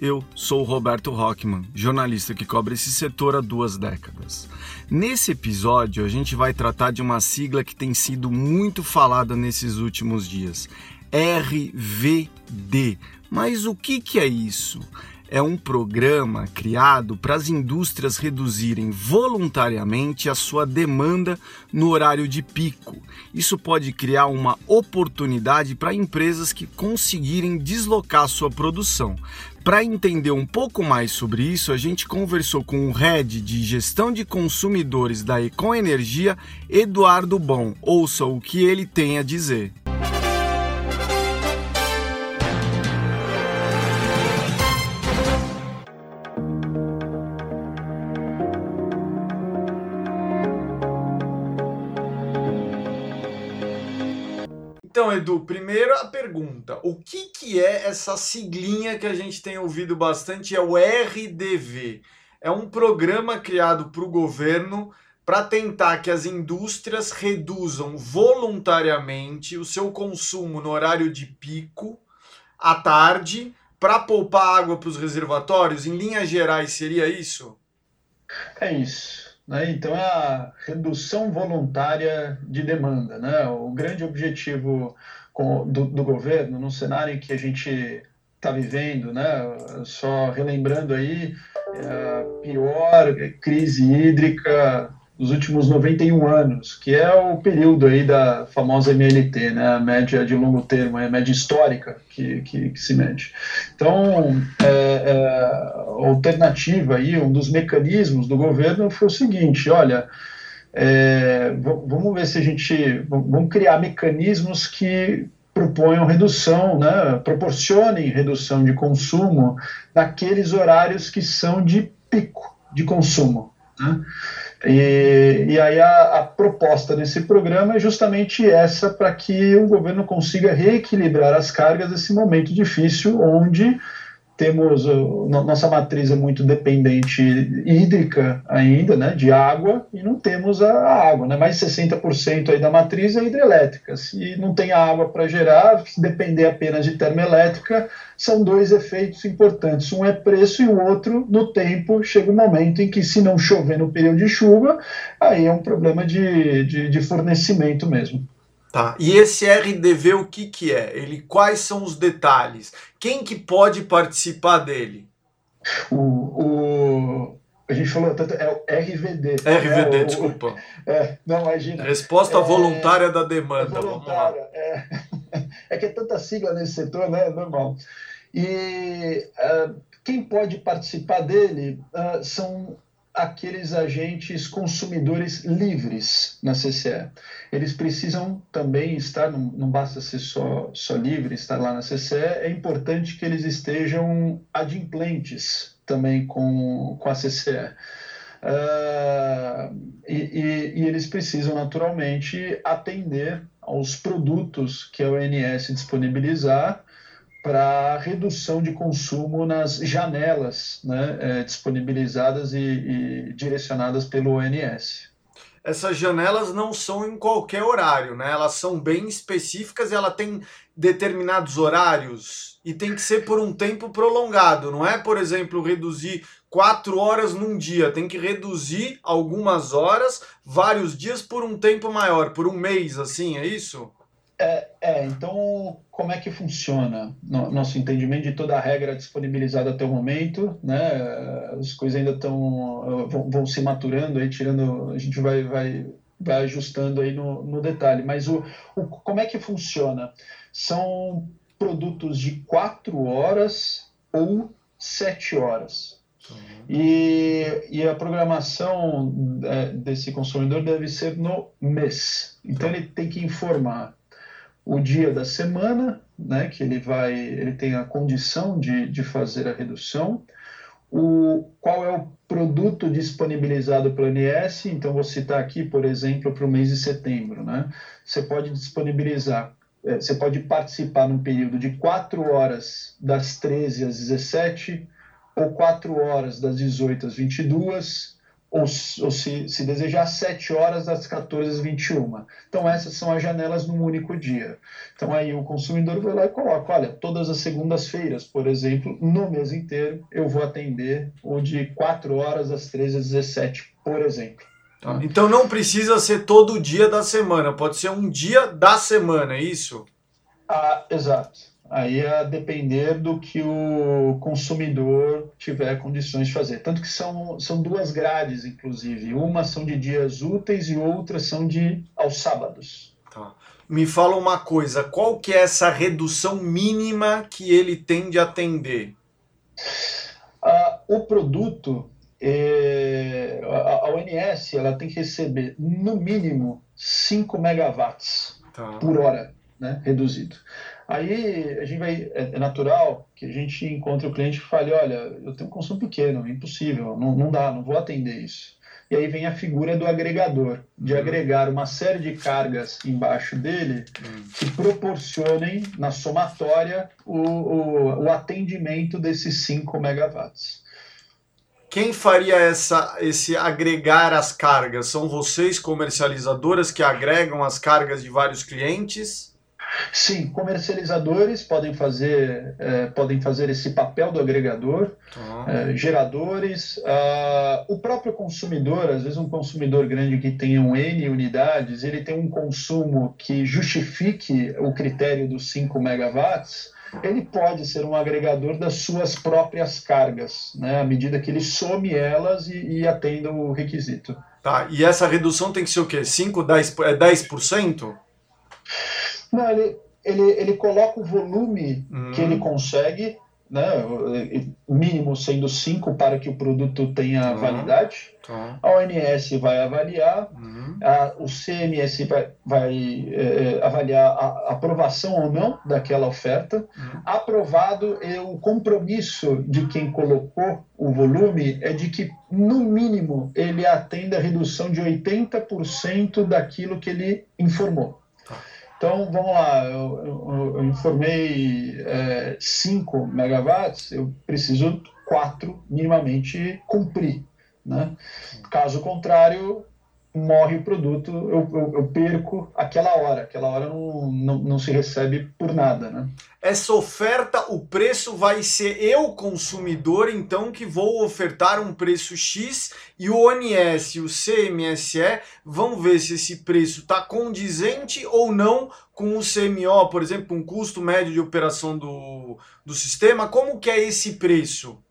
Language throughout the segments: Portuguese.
Eu sou Roberto Rockman, jornalista que cobre esse setor há duas décadas. Nesse episódio, a gente vai tratar de uma sigla que tem sido muito falada nesses últimos dias: RVD. Mas o que, que é isso? É um programa criado para as indústrias reduzirem voluntariamente a sua demanda no horário de pico. Isso pode criar uma oportunidade para empresas que conseguirem deslocar sua produção. Para entender um pouco mais sobre isso, a gente conversou com o head de gestão de consumidores da Econ Energia, Eduardo Bom. Ouça o que ele tem a dizer. Então, Edu, primeiro a pergunta: o que, que é essa siglinha que a gente tem ouvido bastante? É o RDV. É um programa criado para o governo para tentar que as indústrias reduzam voluntariamente o seu consumo no horário de pico, à tarde, para poupar água para os reservatórios. Em linhas gerais, seria isso? É isso. Né? Então, é a redução voluntária de demanda. Né? O grande objetivo do, do governo, num cenário em que a gente está vivendo, né? só relembrando aí, é a pior crise hídrica dos últimos 91 anos, que é o período aí da famosa MLT, né, a média de longo termo, a média histórica que, que, que se mede. Então, é, é, a alternativa aí, um dos mecanismos do governo foi o seguinte, olha, é, vamos ver se a gente, vamos criar mecanismos que proponham redução, né, proporcionem redução de consumo naqueles horários que são de pico de consumo. Né? E, e aí a, a, proposta desse programa é justamente essa para que o governo consiga reequilibrar as cargas nesse momento difícil, onde temos nossa matriz é muito dependente hídrica ainda, né, de água, e não temos a, água, né, mais de 60% aí da matriz é hidrelétrica. Se não tem água para gerar, se depender apenas de termoelétrica, são dois efeitos importantes. Um é preço e o outro, no tempo, chega um momento em que, se não chover no período de chuva, aí é um problema de, de, de fornecimento mesmo. Tá. E esse RDV o que que é? Ele quais são os detalhes? Quem que pode participar dele? O, o a gente falou tanto é o RVD. RVD, é, desculpa. O, é, não imagina. Resposta é, voluntária da demanda. É voluntária, é, é que é tanta sigla nesse setor, né? Normal. E uh, quem pode participar dele uh, são aqueles agentes consumidores livres na CCE. Eles precisam também estar, não, basta ser só, só livre, estar lá na CCE, é importante que eles estejam adimplentes também com, com a CCE. Uh, ah, e, e, e, eles precisam naturalmente atender aos produtos que a ONS disponibilizar para redução de consumo nas janelas né, é, disponibilizadas e, e, direcionadas pelo ONS. Essas janelas não são em qualquer horário, né? Elas são bem específicas e ela tem determinados horários e tem que ser por um tempo prolongado. Não é, por exemplo, reduzir quatro horas num dia. Tem que reduzir algumas horas, vários dias por um tempo maior, por um mês, assim, é isso? É, é, então como é que funciona no, nosso entendimento de toda a regra disponibilizada até o momento, né? As coisas ainda estão vão, vão, se maturando aí, tirando, a gente vai, vai, vai ajustando aí no, no detalhe. Mas o, o, como é que funciona? São produtos de quatro horas ou sete horas. E, e a programação é, desse consumidor deve ser no mês. Então ele tem que informar o dia da semana, né, que ele vai, ele tem a condição de, de fazer a redução, o, qual é o produto disponibilizado pelo INS. Então, vou citar aqui, por exemplo, para o mês de setembro. Né? Você pode disponibilizar, é, você pode participar num período de 4 horas das 13 às 17, ou 4 horas das 18 às 22, ou, ou se, se desejar, 7 horas das 14 às 21. Então, essas são as janelas num único dia. Então, aí o consumidor vai lá e coloca: olha, todas as segundas-feiras, por exemplo, no mês inteiro, eu vou atender o de 4 horas às 13 às 17, por exemplo. Tá. Então, não precisa ser todo dia da semana, pode ser um dia da semana, é isso? Ah, exato. Aí a depender do que o consumidor tiver condições de fazer. Tanto que são, são duas grades, inclusive. Uma são de dias úteis e outra são de aos sábados. Tá. Me fala uma coisa, qual que é essa redução mínima que ele tem de atender? Ah, o produto, é, a, a ONS, ela tem que receber no mínimo 5 megawatts tá. por hora, né, reduzido. Aí a gente vai, é, é, natural que a gente encontre o cliente e fale, olha, eu tenho um consumo pequeno, impossível, não, não dá, não vou atender isso. E aí vem a figura do agregador, de uhum. agregar uma série de cargas embaixo dele uhum. que proporcionem, na somatória, o, o, o atendimento desses 5 megawatts. Quem faria essa, esse agregar as cargas? São vocês, comercializadoras, que agregam as cargas de vários clientes? Sim, comercializadores podem fazer, é, podem fazer esse papel do agregador, é, geradores, uh, o próprio consumidor, às vezes um consumidor grande que tenha um N unidades, ele tem um consumo que justifique o critério dos 5 megawatts, ele pode ser um agregador das suas próprias cargas, né, à medida que ele some elas e, e atenda o requisito. Tá, e essa redução tem que ser o quê? 5, 10%? É 10%? Não, ele, ele, ele coloca o volume hum. que ele consegue, né, mínimo sendo 5 para que o produto tenha uhum. validade. Uhum. A ONS vai avaliar, uhum. a, o CMS vai, vai é, é, avaliar a, aprovação ou não daquela oferta. Uhum. Aprovado, e o compromisso de quem colocou o volume é de que, no mínimo, ele atenda a redução de 80% daquilo que ele informou. Então, vamos lá, eu, eu, eu informei 5 é, megawatts, eu preciso 4 minimamente cumprir. Né? Caso contrário, morre o produto, eu, eu, eu, perco aquela hora. Aquela hora não, não, não, se recebe por nada. Né? Essa oferta, o preço vai ser eu, consumidor, então, que vou ofertar um preço X e o ONS e o CMSE vão ver se esse preço está condizente ou não com o CMO, por exemplo, um custo médio de operação do, do sistema. Como que é esse preço?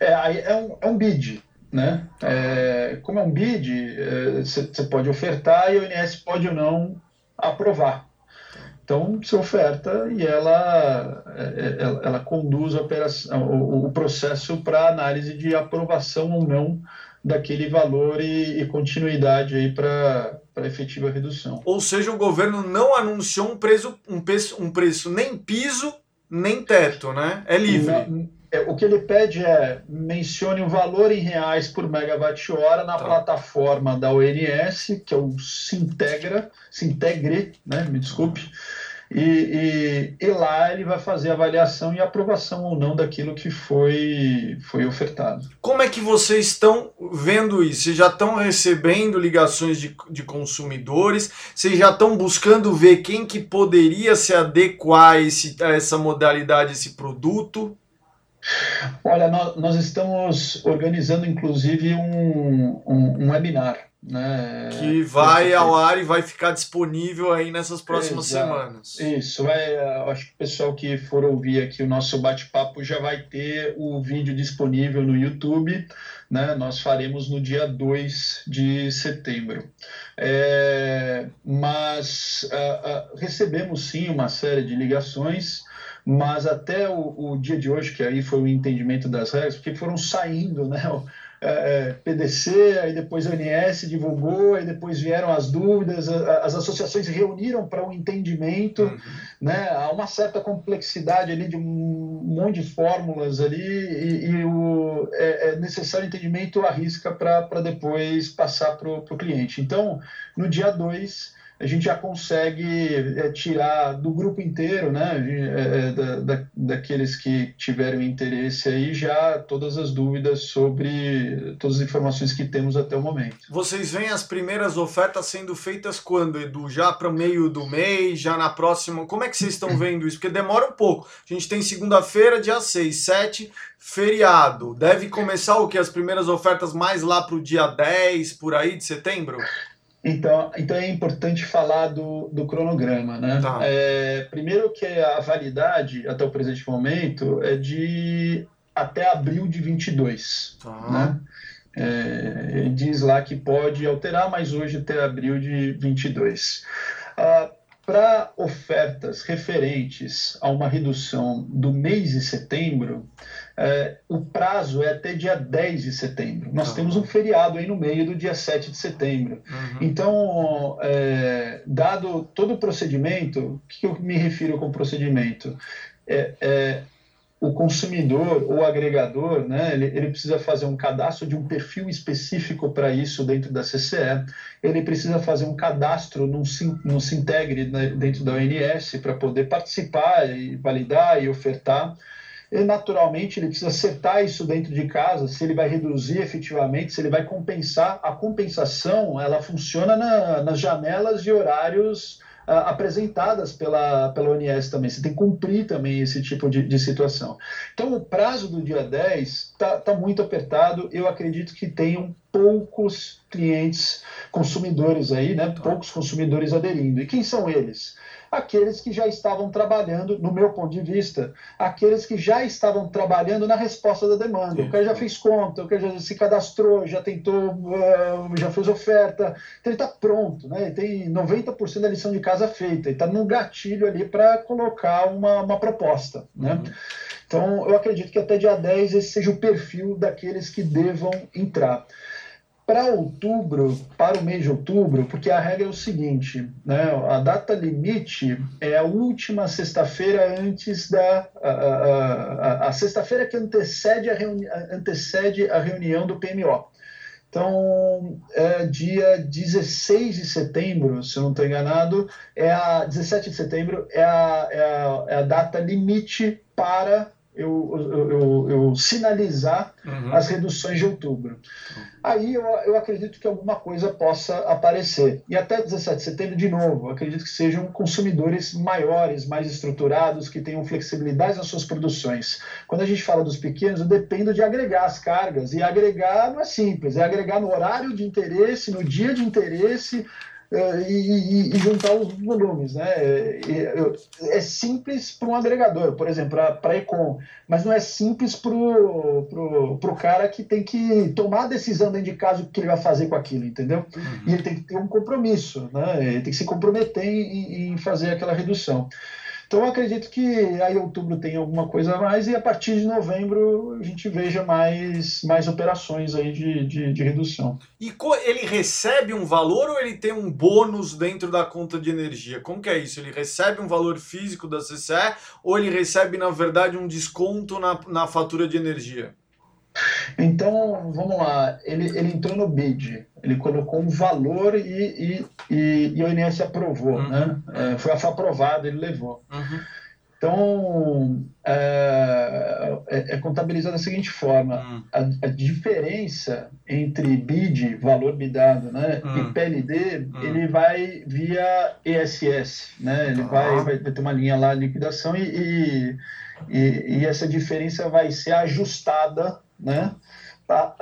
É, é, um, é um bid. Né? É, como é um bid, você é, pode ofertar e a ONS pode ou não aprovar. Então, você oferta e ela, é, ela, ela conduz a operação, o, o processo para análise de aprovação ou não daquele valor e, e continuidade aí para efetiva redução. Ou seja, o governo não anunciou um preço, um preço, um preço nem piso nem teto, né? É livre. Não, é, o que ele pede é mencione o valor em reais por megawatt-hora na tá. plataforma da ONS, que é o Sintegra, Sintegre, né, me desculpe, e, e, e, lá ele vai fazer a avaliação e aprovação ou não daquilo que foi, foi ofertado. Como é que vocês estão vendo isso? Vocês já estão recebendo ligações de, de consumidores? Vocês já estão buscando ver quem que poderia se adequar a, esse, a essa modalidade, esse produto? Olha, nós, nós estamos organizando inclusive um, um, um webinar. Né, que vai ao ar e vai ficar disponível aí nessas próximas Exato. semanas. Isso, é, acho que o pessoal que for ouvir aqui o nosso bate-papo já vai ter o vídeo disponível no YouTube. Né? Nós faremos no dia 2 de setembro. É, mas uh, uh, recebemos sim uma série de ligações mas até o, o, dia de hoje, que aí foi o entendimento das regras, porque foram saindo, né? é, PDC, aí depois a ONS divulgou, aí depois vieram as dúvidas, as associações se reuniram para um entendimento, uhum. né? Há uma certa complexidade ali de um monte de fórmulas ali e, e o, é, é, necessário entendimento à risca para depois passar para o cliente. Então, no dia 2, a gente já consegue é, tirar do grupo inteiro, né, é, é, da, da, daqueles que tiveram interesse aí, já todas as dúvidas sobre todas as informações que temos até o momento. Vocês veem as primeiras ofertas sendo feitas quando, Edu? Já para o meio do mês, já na próxima? Como é que vocês estão vendo isso? Porque demora um pouco. A gente tem segunda-feira, dia 6, 7, feriado. Deve começar o que? As primeiras ofertas mais lá para o dia 10, por aí, de setembro? Então, então é importante falar do, do cronograma, né? Tá. É, primeiro que a validade, até o presente momento, é de até abril de 22, tá. né? É, diz lá que pode alterar, mas hoje até abril de 22. Ah, Para ofertas referentes a uma redução do mês de setembro, é, o prazo é até dia 10 de setembro. Nós temos um feriado aí no meio do dia 7 de setembro. Uhum. Então, é, dado todo o procedimento, o que eu me refiro com procedimento? É, é, o consumidor ou agregador, né, ele, ele, precisa fazer um cadastro de um perfil específico para isso dentro da CCE, ele precisa fazer um cadastro no, no Sintegre né, dentro da ONS para poder participar e validar e ofertar e naturalmente ele precisa acertar isso dentro de casa, se ele vai reduzir efetivamente, se ele vai compensar. A compensação ela funciona na, nas janelas de horários apresentadas pela, pela ONS também. Você tem que cumprir também esse tipo de, de situação. Então o prazo do dia 10 está tá muito apertado. Eu acredito que tenham poucos clientes consumidores aí, né? poucos consumidores aderindo. E quem são eles? Aqueles que já estavam trabalhando, no meu ponto de vista, aqueles que já estavam trabalhando na resposta da demanda. O cara já fez conta, o cara já se cadastrou, já tentou, uh, já fez oferta, então ele está pronto, né? Ele tem 90% da lição de casa feita, ele está no gatilho ali para colocar uma, uma proposta, né? Uhum. Então, eu acredito que até dia 10 esse seja o perfil daqueles que devam entrar para outubro, para o mês de outubro, porque a regra é o seguinte, né, a data limite é a última sexta-feira antes da a, a, a, a sexta-feira que antecede a, reuni antecede a reunião do PMO. Então, é dia 16 de setembro, se eu não estou enganado, é a 17 de setembro é a, é a, é a data limite para eu, eu, eu, eu sinalizar uhum. as reduções de outubro. Aí eu, acredito que alguma coisa possa aparecer. E até 17 de setembro, de novo, acredito que sejam consumidores maiores, mais estruturados, que tenham flexibilidade nas suas produções. Quando a gente fala dos pequenos, eu dependo de agregar as cargas. E agregar não é simples, é agregar no horário de interesse, no dia de interesse, e, e, juntar os volumes. Né? É, é simples para um agregador, por exemplo, para a Econ, mas não é simples para o cara que tem que tomar a decisão dentro de casa o que ele vai fazer com aquilo, entendeu? Uhum. E ele tem que ter um compromisso, né? ele tem que se comprometer em, em fazer aquela redução. Então acredito que aí outubro tem alguma coisa a mais e a partir de novembro a gente veja mais, mais operações aí de, de, de redução. E ele recebe um valor ou ele tem um bônus dentro da conta de energia? Como que é isso? Ele recebe um valor físico da CCE ou ele recebe, na verdade, um desconto na, na fatura de energia? Então, vamos lá, ele, ele entrou no BID, ele colocou um valor e, e, e, e o INSS aprovou, uhum. né? É, foi aprovado, ele levou. Uhum. Então, é, é, é, contabilizado da seguinte forma: uhum. a, a, diferença entre BID, valor bidado, né, e hum. PLD, hum. ele vai via ESS, né? Ele vai, vai, vai ter uma linha lá de liquidação e, e, e essa diferença vai ser ajustada né,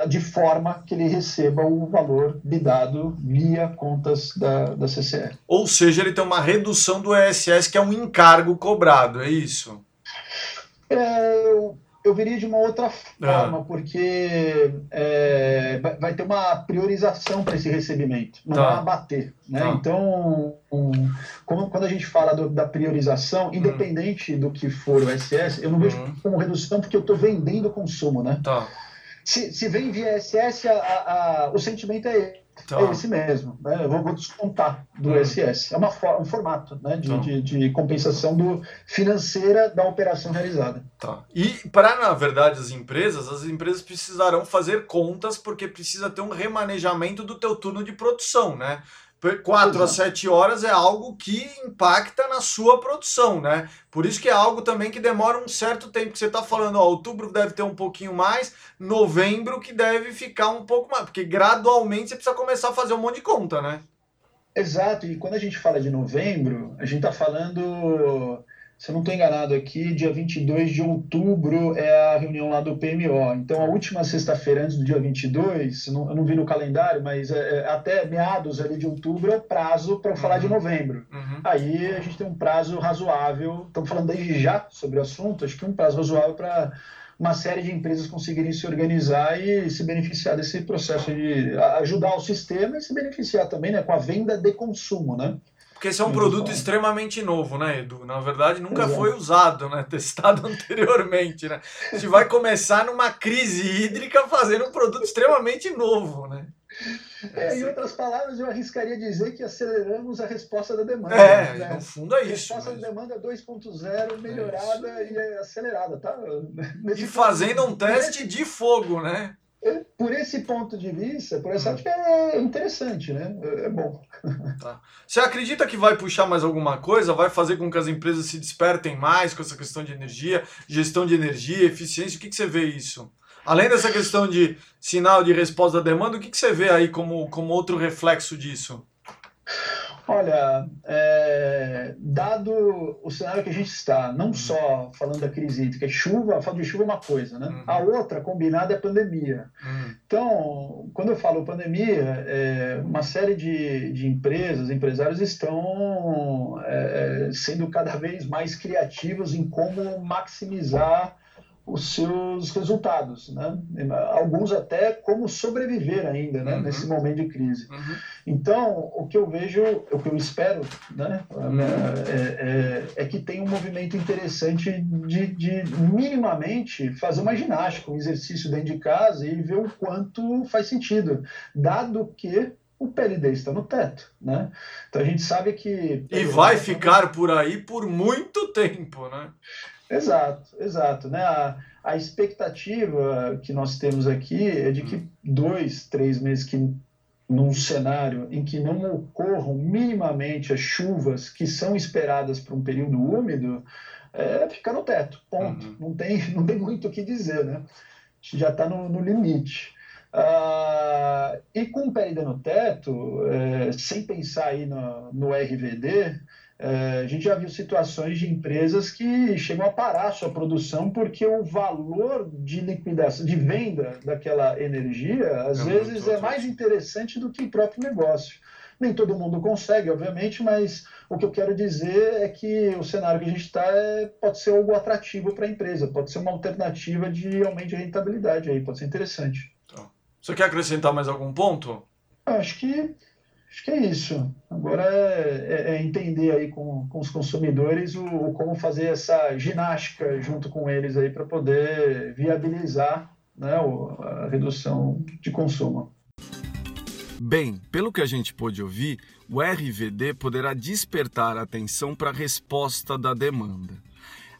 de forma que ele receba o valor bidado via contas da, da CCE. Ou seja, ele tem uma redução do ESS, que é um encargo cobrado, é isso? É, eu, eu veria de uma outra forma, ah. porque é, vai ter uma priorização para esse recebimento, não tá. vai abater. Né? Tá. Então, um, como, quando a gente fala do, da priorização, hum. independente hum. do que for o SS, eu não vejo hum. como redução porque eu estou vendendo consumo. Né? Tá. se, se vem via SS, a, a, o sentimento é Tá. É esse mesmo, né? Eu vou, descontar do hum. SS. É uma, um formato né? de, tá. de, de, compensação do, financeira da operação realizada. Tá. E para, na verdade, as empresas, as empresas precisarão fazer contas porque precisa ter um remanejamento do teu turno de produção, né? 4 a 7 horas é algo que impacta na sua produção, né? Por isso que é algo também que demora um certo tempo. Que você está falando, ó, outubro deve ter um pouquinho mais, novembro que deve ficar um pouco mais, porque gradualmente você precisa começar a fazer um monte de conta, né? Exato, e quando a gente fala de novembro, a gente está falando se eu não estou enganado aqui, dia 22 de outubro é a reunião lá do PMO. Então, a última sexta-feira antes do dia 22, não, eu não vi no calendário, mas é, é, até meados ali de outubro é prazo para uhum. falar de uhum. novembro. Uhum. Aí a gente tem um prazo razoável, estamos falando desde já sobre o assunto, acho que um prazo razoável para uma série de empresas conseguirem se organizar e se beneficiar desse processo de ajudar o sistema e se beneficiar também né, com a venda de consumo, né? Porque esse é um produto extremamente novo, né, Edu? Na verdade, nunca Exato. foi usado, né? Testado anteriormente, né? A gente vai começar numa crise hídrica fazendo um produto extremamente novo, né? É, em outras palavras, eu arriscaria dizer que aceleramos a resposta da demanda. É, né? no fundo é isso. A resposta mas... da demanda 2.0 melhorada é e acelerada, tá? Nesse e fazendo um teste de fogo, né? Por esse ponto de vista, por essa ótica, é interessante, né? É bom. Tá. Você acredita que vai puxar mais alguma coisa? Vai fazer com que as empresas se despertem mais com essa questão de energia, gestão de energia, eficiência? O que, que você vê isso? Além dessa questão de sinal de resposta da demanda, o que, que você vê aí como, como outro reflexo disso? Olha, é, dado o cenário que a gente está, não uhum. só falando da crise hídrica, chuva, a falta de chuva é uma coisa, né? Uhum. A outra combinada é a pandemia. Uhum. Então, quando eu falo pandemia, é, uma série de, de empresas, empresários estão é, sendo cada vez mais criativos em como maximizar os seus resultados, né? alguns até como sobreviver ainda né? Uhum. nesse momento de crise. Uhum. Então, o que eu vejo, o que eu espero, né? Uhum. É, é, é, que tenha um movimento interessante de, de, minimamente fazer uma ginástica, um exercício dentro de casa e ver o quanto faz sentido, dado que o PLD está no teto, né? Então a gente sabe que e vai ficar por aí por muito tempo, né? Exato, exato. Né? A, a expectativa que nós temos aqui é de que dois, três meses que num cenário em que não ocorram minimamente as chuvas que são esperadas para um período úmido, é ficar no teto, ponto. Uhum. Não, tem, não tem muito o que dizer, né? A gente já está no, no, limite. Ah, e com o PLD no teto, é, sem pensar aí no, no RVD, é, a gente já viu situações de empresas que chegam a parar a sua produção porque o valor de liquidação, de venda daquela energia, às é vezes é mais interessante do que o próprio negócio. Nem todo mundo consegue, obviamente, mas o que eu quero dizer é que o cenário que a gente está é, pode ser algo atrativo para a empresa, pode ser uma alternativa de aumento de rentabilidade aí, pode ser interessante. Tá. Você quer acrescentar mais algum ponto? Acho que Acho que é isso. Agora é, é, é entender aí com, com os consumidores o, o, como fazer essa ginástica junto com eles aí para poder viabilizar né, a redução de consumo. Bem, pelo que a gente pôde ouvir, o RVD poderá despertar a atenção para a resposta da demanda.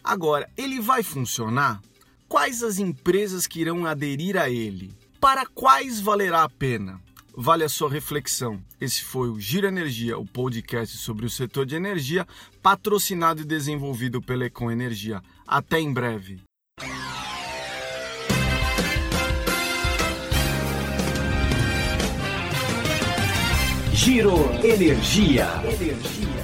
Agora, ele vai funcionar? Quais as empresas que irão aderir a ele? Para quais valerá a pena? Vale a sua reflexão. Esse foi o Gira Energia, o podcast sobre o setor de energia, patrocinado e desenvolvido pela Econ Energia. Até em breve. Giro Energia. Energia.